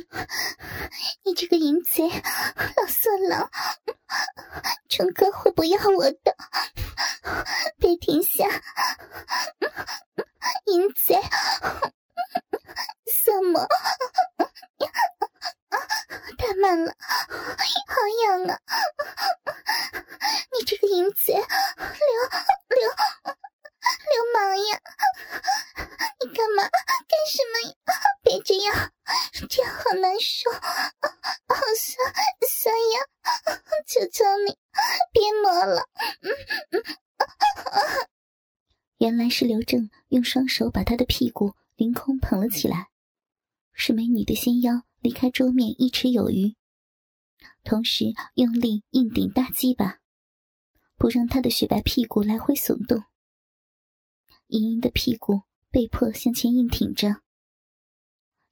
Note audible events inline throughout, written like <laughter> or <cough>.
<laughs> 你这个淫贼，老色狼，成哥会不要我的，别停下，淫贼，色魔，太慢了，好痒啊！你这个淫贼，流流流氓呀！你干嘛？干什么呀？别这样！这样好难受，好酸酸呀！求求你，别磨了。原来是刘正用双手把他的屁股凌空捧了起来，使美女的纤腰离开桌面一尺有余，同时用力硬顶大鸡巴，不让他的雪白屁股来回耸动。莹莹的屁股被迫向前硬挺着。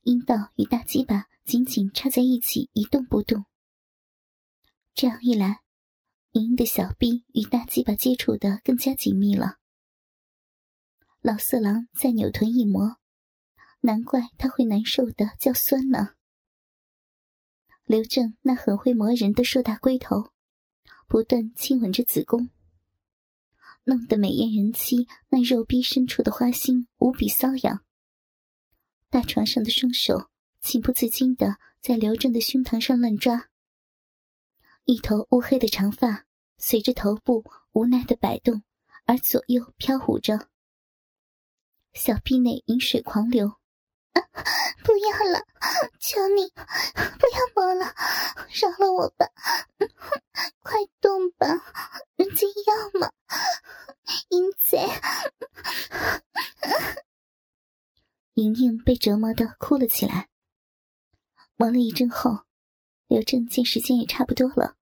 阴道与大鸡巴紧紧插在一起，一动不动。这样一来，莹莹的小臂与大鸡巴接触的更加紧密了。老色狼在扭臀一磨，难怪他会难受的叫酸呢。刘正那很会磨人的硕大龟头，不断亲吻着子宫，弄得美艳人妻那肉逼深处的花心无比瘙痒。大床上的双手情不自禁的在刘正的胸膛上乱抓，一头乌黑的长发随着头部无奈的摆动而左右飘舞着，小臂内饮水狂流。不要了，求你不要摸了，饶了我吧，<laughs> 快动吧，人家要嘛，淫贼。莹莹被折磨的哭了起来。忙了一阵后，刘正见时间也差不多了，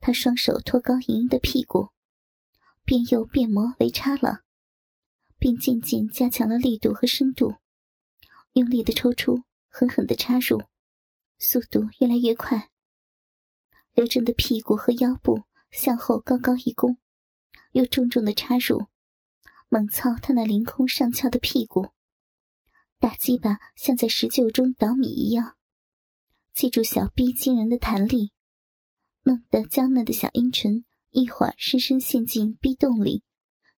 他双手托高莹莹的屁股，便又变磨为插了，并渐渐加强了力度和深度，用力的抽出，狠狠的插入，速度越来越快。刘正的屁股和腰部向后高高一弓，又重重的插入，猛操他那凌空上翘的屁股。大鸡巴像在石臼中捣米一样，借助小臂惊人的弹力，弄得娇嫩的小阴唇一会儿深深陷进逼洞里，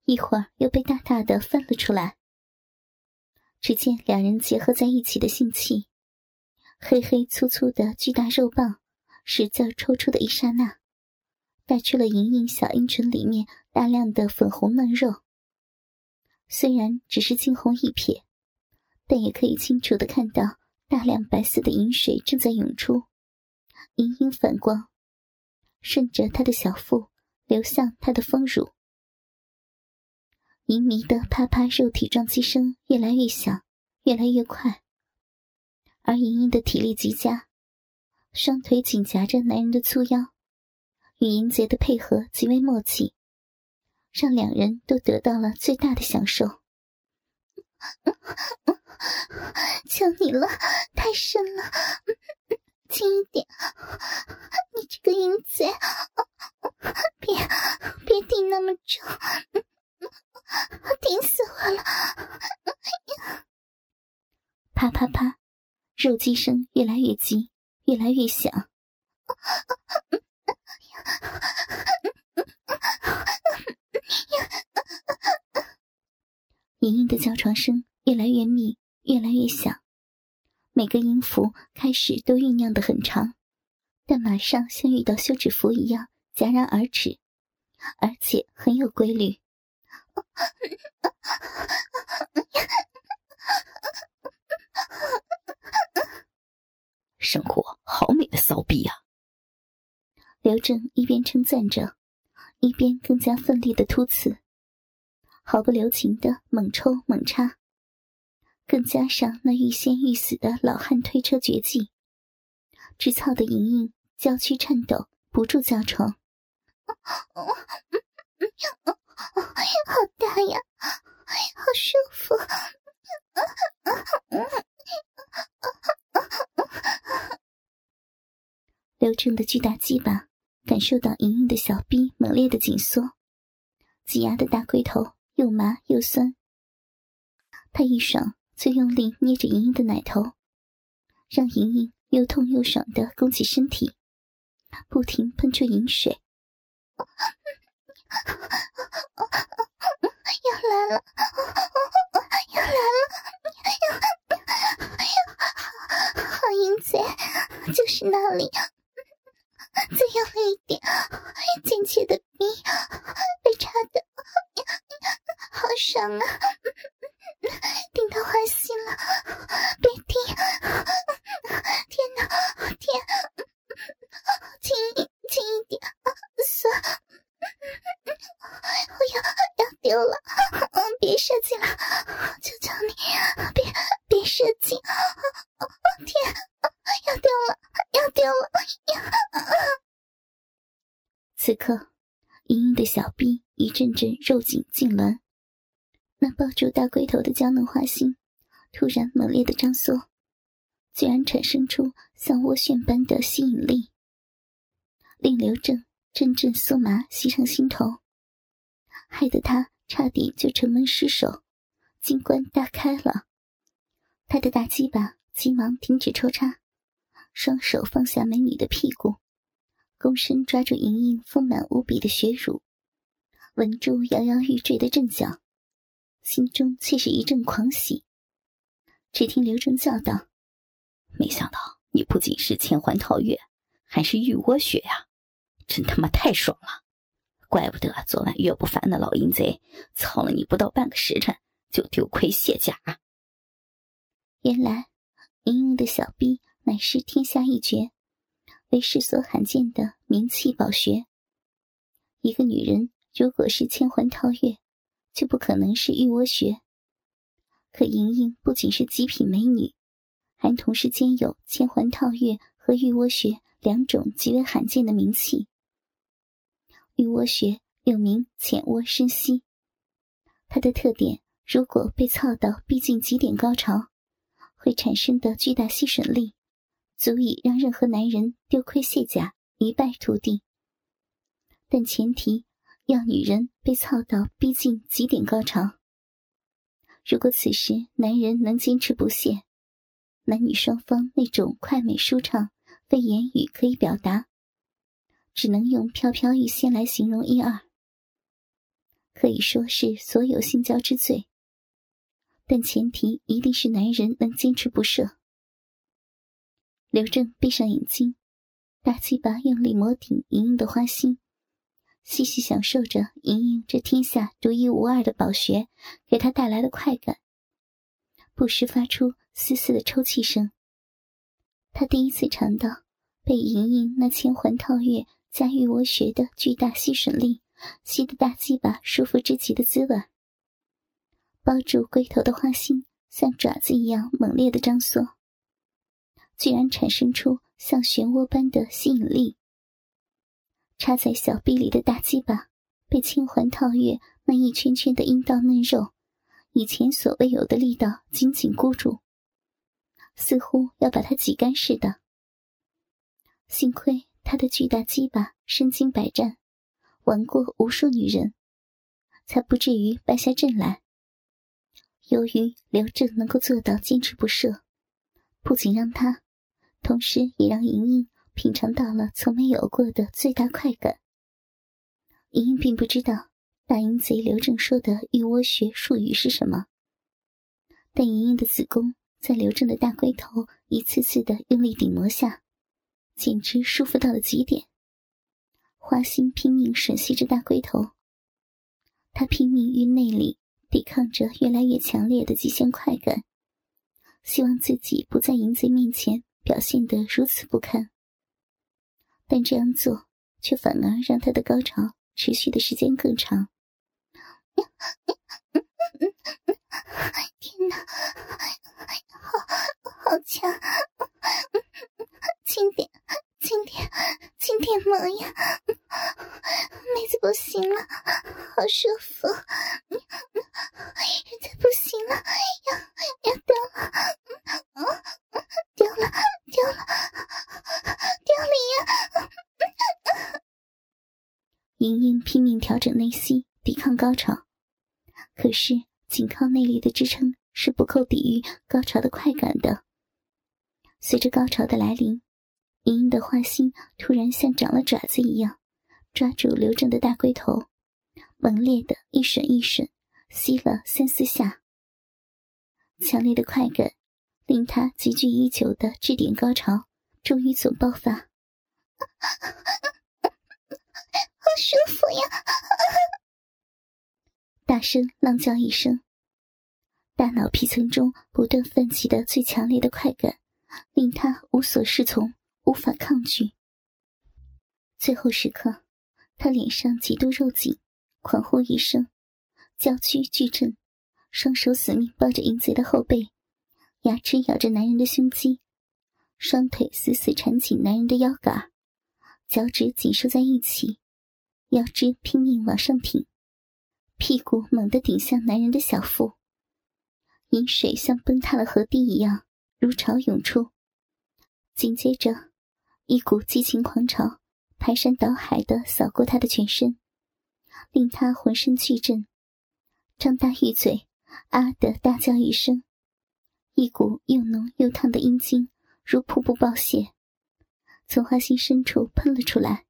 一会儿又被大大的翻了出来。只见两人结合在一起的性器，黑黑粗粗的巨大肉棒使劲抽出的一刹那，带去了莹莹小阴唇里面大量的粉红嫩肉。虽然只是惊鸿一瞥。但也可以清楚的看到大量白色的饮水正在涌出，隐隐反光，顺着他的小腹流向他的丰乳。淫迷的啪啪肉体撞击声越来越响，越来越快。而莹莹的体力极佳，双腿紧夹着男人的粗腰，与银贼的配合极为默契，让两人都得到了最大的享受。<laughs> 求你了，太深了，轻一点！你这个淫贼，别别顶那么重，顶死我了！啪啪啪，肉击声越来越急，越来越响。莹莹的叫床声越来越密。越来越响，每个音符开始都酝酿的很长，但马上像遇到休止符一样戛然而止，而且很有规律。生活好美的骚逼呀！刘正一边称赞着，一边更加奋力的突刺，毫不留情的猛抽猛插。更加上那欲仙欲死的老汉推车绝技，直操的莹莹娇躯颤抖，不住叫床。好大呀，好舒服。刘正的巨大鸡巴感受到莹莹的小臂猛烈的紧缩，挤压的大龟头又麻又酸。他一爽就用力捏着莹莹的奶头，让莹莹又痛又爽的弓起身体，不停喷出饮水。要来了，要来了，好淫贼，就是那里。再用力一点，贱贱的逼被插的好爽啊！顶到花心了，别停！天哪，天，轻轻一点，酸！我要要丢了，<laughs> 别射精了，求求你，别别射精！天，要丢了，要丢了！此刻，莹莹的小臂一阵阵肉紧痉挛，那抱住大龟头的娇嫩花心突然猛烈的张缩，居然产生出像涡旋般的吸引力，令刘正阵阵酥麻袭上心头，害得他差点就城门失守，金冠大开了。他的大鸡巴急忙停止抽插，双手放下美女的屁股。躬身抓住莹莹丰满无比的血乳，稳住摇摇欲坠的阵脚，心中却是一阵狂喜。只听刘正叫道：“没想到你不仅是千环套月，还是玉窝穴呀！真他妈太爽了！怪不得昨晚岳不凡那老淫贼操了你不到半个时辰就丢盔卸甲。原来莹莹的小臂乃是天下一绝。”为世所罕见的名器宝穴。一个女人如果是千环套月，就不可能是玉窝穴。可莹莹不仅是极品美女，还同时兼有千环套月和玉窝穴两种极为罕见的名器。玉窝穴又名浅窝深吸，它的特点，如果被操到逼近极点高潮，会产生的巨大吸吮力。足以让任何男人丢盔卸甲、一败涂地，但前提要女人被操到逼近极点高潮。如果此时男人能坚持不懈，男女双方那种快美舒畅，非言语可以表达，只能用飘飘欲仙来形容一二，可以说是所有性交之最。但前提一定是男人能坚持不射。刘正闭上眼睛，大鸡巴用力摩顶莹莹的花心，细细享受着莹莹这天下独一无二的宝穴给他带来的快感，不时发出丝丝的抽泣声。他第一次尝到被莹莹那千环套月加玉窝穴的巨大吸吮力吸得大鸡巴舒服之极的滋味。包住龟头的花心像爪子一样猛烈的张缩。居然产生出像漩涡般的吸引力。插在小臂里的大鸡巴被千环套月那一圈圈的阴道嫩肉以前所未有的力道紧紧箍住，似乎要把它挤干似的。幸亏他的巨大鸡巴身经百战，玩过无数女人，才不至于败下阵来。由于刘正能够做到坚持不懈，不仅让他。同时，也让莹莹品尝到了从没有过的最大快感。莹莹并不知道大淫贼刘正说的“玉窝穴”术语是什么，但莹莹的子宫在刘正的大龟头一次次的用力顶磨下，简直舒服到了极点。花心拼命吮吸着大龟头，他拼命于内里抵抗着越来越强烈的极限快感，希望自己不在淫贼面前。表现得如此不堪，但这样做却反而让他的高潮持续的时间更长。天哪，好好强！轻点，轻点，轻点嘛呀！妹子不行了，好舒服，人家不行了，要要掉了，掉了，掉了，掉了呀！莹莹拼命调整内心，抵抗高潮，可是仅靠内力的支撑是不够抵御高潮的快感的。随着高潮的来临。莹莹的花心突然像长了爪子一样，抓住刘正的大龟头，猛烈的一吮一吮，吸了三四下。强烈的快感令他积聚已久的质点高潮终于总爆发，<laughs> 好舒服呀！大声浪叫一声，大脑皮层中不断泛起的最强烈的快感，令他无所适从。无法抗拒。最后时刻，他脸上极度肉紧，狂呼一声，娇躯巨震，双手死命抱着淫贼的后背，牙齿咬着男人的胸肌，双腿死死缠紧男人的腰杆，脚趾紧收在一起，腰肢拼命往上挺，屁股猛地顶向男人的小腹，饮水像崩塌了河堤一样如潮涌出，紧接着。一股激情狂潮排山倒海的扫过他的全身，令他浑身剧震，张大玉嘴，啊的大叫一声，一股又浓又烫的阴茎如瀑布爆泄，从花心深处喷了出来，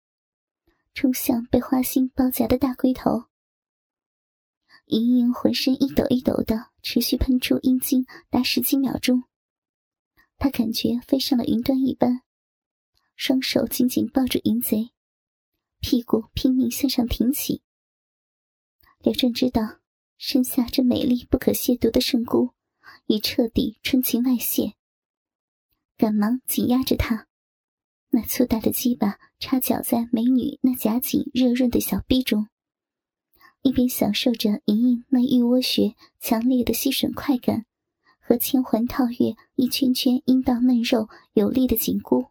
冲向被花心包夹的大龟头。莹莹浑身一抖一抖的，持续喷出阴茎达十几秒钟，他感觉飞上了云端一般。双手紧紧抱住淫贼，屁股拼命向上挺起。刘正知道身下这美丽不可亵渎的圣姑已彻底春情外泄，赶忙紧压着她，那粗大的鸡巴插脚在美女那夹紧热润的小臂中，一边享受着莹莹那玉窝穴强烈的吸吮快感和牵环套月一圈圈阴道嫩肉有力的紧箍。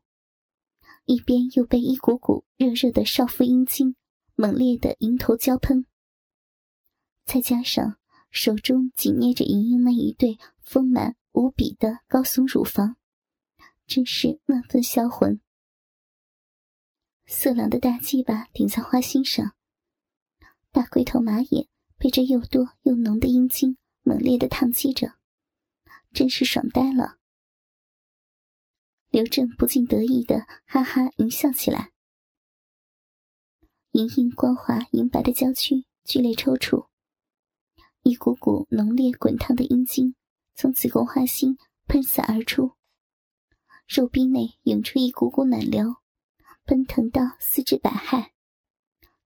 一边又被一股股热热的少妇阴茎猛烈的迎头浇喷，再加上手中紧捏着莹莹那一对丰满无比的高耸乳房，真是万分销魂。色狼的大鸡巴顶在花心上，大龟头马眼被这又多又浓的阴茎猛烈的烫击着，真是爽呆了。刘正不禁得意的哈哈一笑起来，莹莹光滑银白的娇躯剧烈抽搐，一股股浓烈滚烫的阴茎从子宫花心喷洒而出，肉壁内涌出一股股暖流，奔腾到四肢百骸，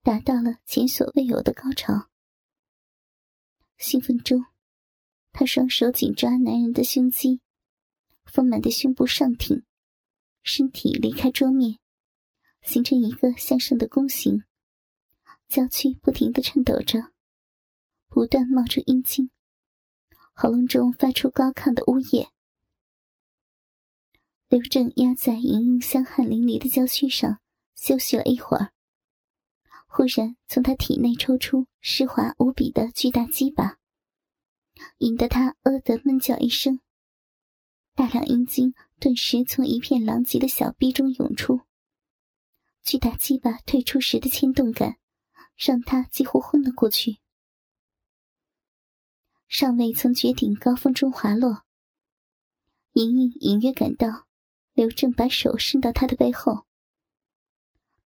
达到了前所未有的高潮。兴奋中，他双手紧抓男人的胸肌，丰满的胸部上挺。身体离开桌面，形成一个向上的弓形，娇躯不停的颤抖着，不断冒出阴茎，喉咙中发出高亢的呜咽。刘正压在莹莹香汗淋漓的娇躯上休息了一会儿，忽然从他体内抽出湿滑无比的巨大鸡巴，引得他“呃”的闷叫一声。大量阴茎顿时从一片狼藉的小逼中涌出，巨大鸡巴退出时的牵动感，让他几乎昏了过去。尚未从绝顶高峰中滑落，莹莹隐约感到刘正把手伸到她的背后，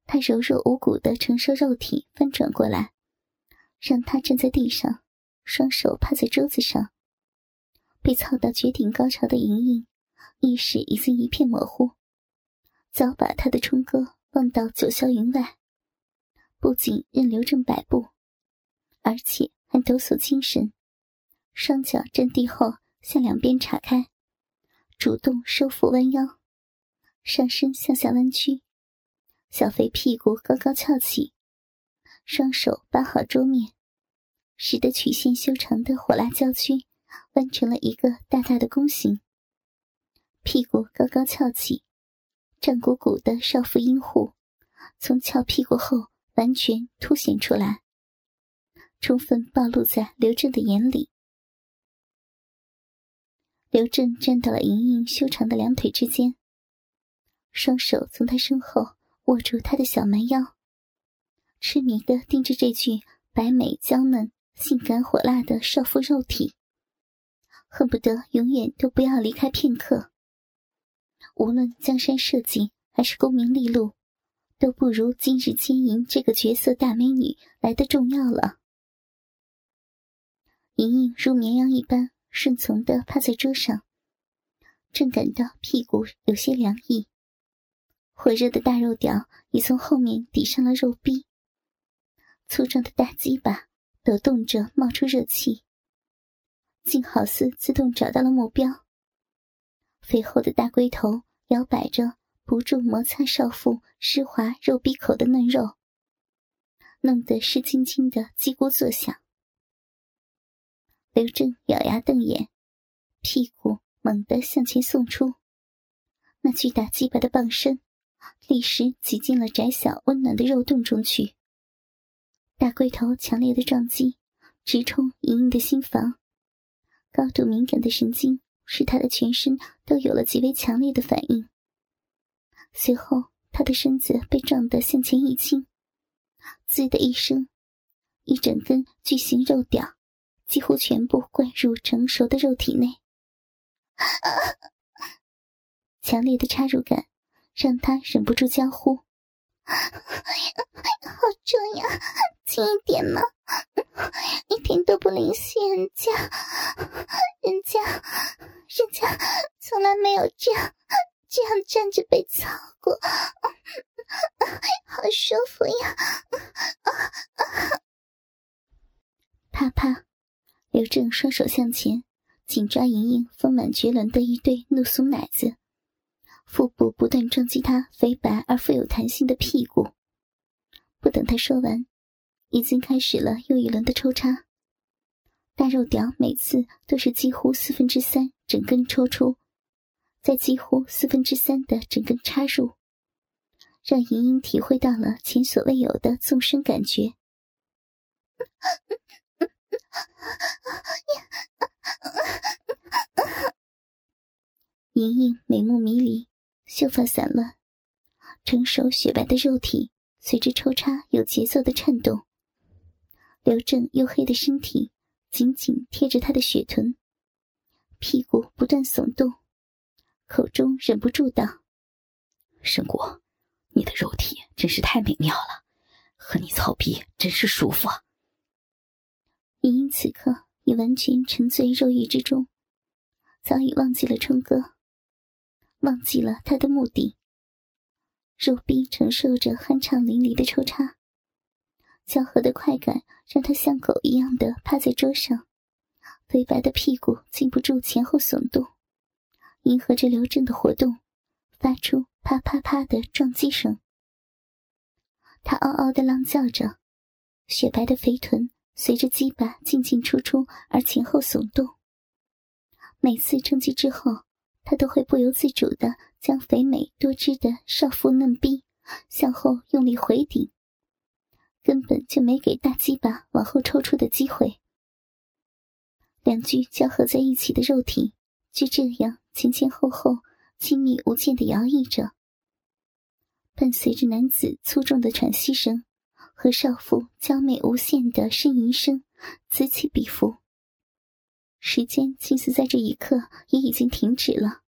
他柔弱无骨的承受肉体翻转过来，让她站在地上，双手趴在桌子上。被操到绝顶高潮的莹莹，意识已经一片模糊，早把他的冲哥忘到九霄云外。不仅任刘正摆布，而且还抖擞精神，双脚站地后向两边岔开，主动收腹弯腰，上身向下弯曲，小肥屁股高高翘起，双手扒好桌面，使得曲线修长的火辣娇躯。弯成了一个大大的弓形，屁股高高翘起，胀鼓鼓的少妇阴户，从翘屁股后完全凸显出来，充分暴露在刘正的眼里。刘正站到了莹莹修长的两腿之间，双手从她身后握住她的小蛮腰，痴迷的盯着这具白美娇嫩、性感火辣的少妇肉体，恨不得永远都不要离开片刻。无论江山社稷还是功名利禄，都不如今日奸淫这个绝色大美女来的重要了。莹莹如绵羊一般。顺从的趴在桌上，正感到屁股有些凉意，火热的大肉屌已从后面抵上了肉壁，粗壮的大鸡巴抖动着冒出热气，竟好似自动找到了目标。肥厚的大龟头摇摆着，不住摩擦少妇湿滑肉壁口的嫩肉，弄得湿津津的叽咕作响。刘正咬牙瞪眼，屁股猛地向前送出，那巨大鸡巴的棒身立时挤进了窄小温暖的肉洞中去。大龟头强烈的撞击直冲莹莹的心房，高度敏感的神经使她的全身都有了极为强烈的反应。随后，她的身子被撞得向前一倾，滋的一声，一整根巨型肉屌。几乎全部灌入成熟的肉体内，<laughs> 强烈的插入感让她忍不住娇呼：“ <laughs> 好重呀，轻一点嘛！一点都不灵犀人家，人家，人家从来没有这样这样站着被操过，好舒服呀！”啪啪。刘正双手向前，紧抓莹莹丰满绝伦的一对怒松奶子，腹部不断撞击他肥白而富有弹性的屁股。不等他说完，已经开始了又一轮的抽插。大肉屌每次都是几乎四分之三整根抽出，再几乎四分之三的整根插入，让莹莹体会到了前所未有的纵深感觉。<laughs> 莹莹美目迷离，秀发散乱，成熟雪白的肉体随着抽插有节奏的颤动。刘正黝黑的身体紧紧贴着她的雪臀，屁股不断耸动，口中忍不住道：“申果，你的肉体真是太美妙了，和你操逼真是舒服。”莹莹此刻已完全沉醉肉欲之中，早已忘记了冲哥，忘记了他的目的。肉壁承受着酣畅淋漓的抽插，交合的快感让他像狗一样的趴在桌上，肥白的屁股禁不住前后耸动，迎合着刘正的活动，发出啪啪啪的撞击声。他嗷嗷的浪叫着，雪白的肥臀。随着鸡巴进进出出而前后耸动，每次冲击之后，他都会不由自主的将肥美多汁的少妇嫩逼向后用力回顶，根本就没给大鸡巴往后抽出的机会。两具交合在一起的肉体就这样前前后后亲密无间的摇曳着，伴随着男子粗重的喘息声。和少妇娇媚无限的呻吟声此起彼伏。时间近似在这一刻也已经停止了。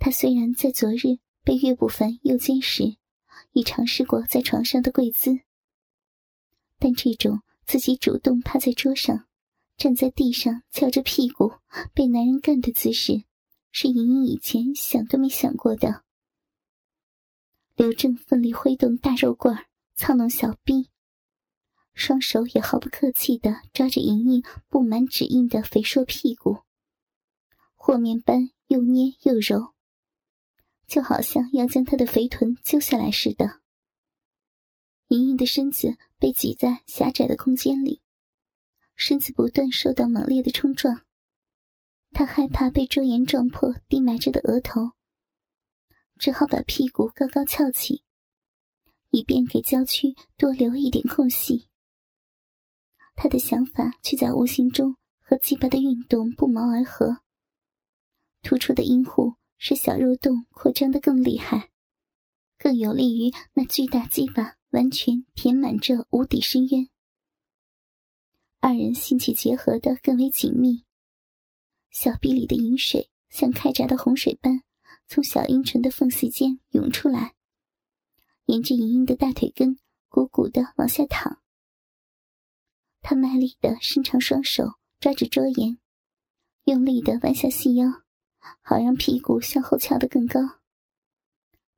他虽然在昨日被岳不凡诱奸时，已尝试过在床上的跪姿，但这种自己主动趴在桌上，站在地上翘着屁股被男人干的姿势，是莹莹以前想都没想过的。刘正奋力挥动大肉棍儿。操弄小臂，双手也毫不客气的抓着莹莹布满指印的肥硕屁股，和面般又捏又揉，就好像要将她的肥臀揪下来似的。莹莹的身子被挤在狭窄的空间里，身子不断受到猛烈的冲撞，她害怕被周岩撞破低埋着的额头，只好把屁股高高翘起，以便给娇躯多留一点空隙。他的想法却在无形中和鸡巴的运动不谋而合。突出的阴户使小肉洞扩张的更厉害，更有利于那巨大鸡巴完全填满这无底深渊。二人性气结合的更为紧密，小臂里的饮水像开闸的洪水般。从小阴唇的缝隙间涌出来，沿着莹莹的大腿根鼓鼓的往下淌。他卖力的伸长双手抓着桌沿，用力的弯下细腰，好让屁股向后翘得更高。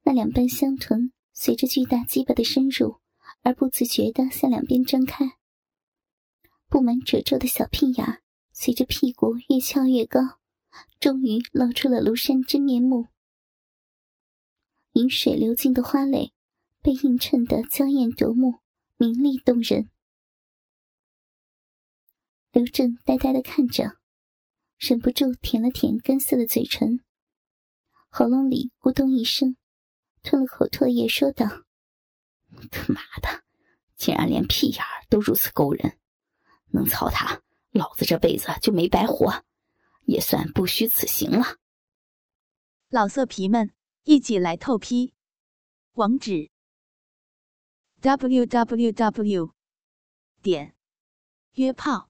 那两瓣香臀随着巨大鸡巴的深入而不自觉的向两边张开，布满褶皱的小屁眼随着屁股越翘越高，终于露出了庐山真面目。饮水流尽的花蕾，被映衬得娇艳夺目，明丽动人。刘正呆呆的看着，忍不住舔了舔干涩的嘴唇，喉咙里咕咚一声，吞了口唾液，说道：“他妈的，竟然连屁眼都如此勾人！能操他，老子这辈子就没白活，也算不虚此行了。”老色皮们。一起来透批，网址：w w w 点约炮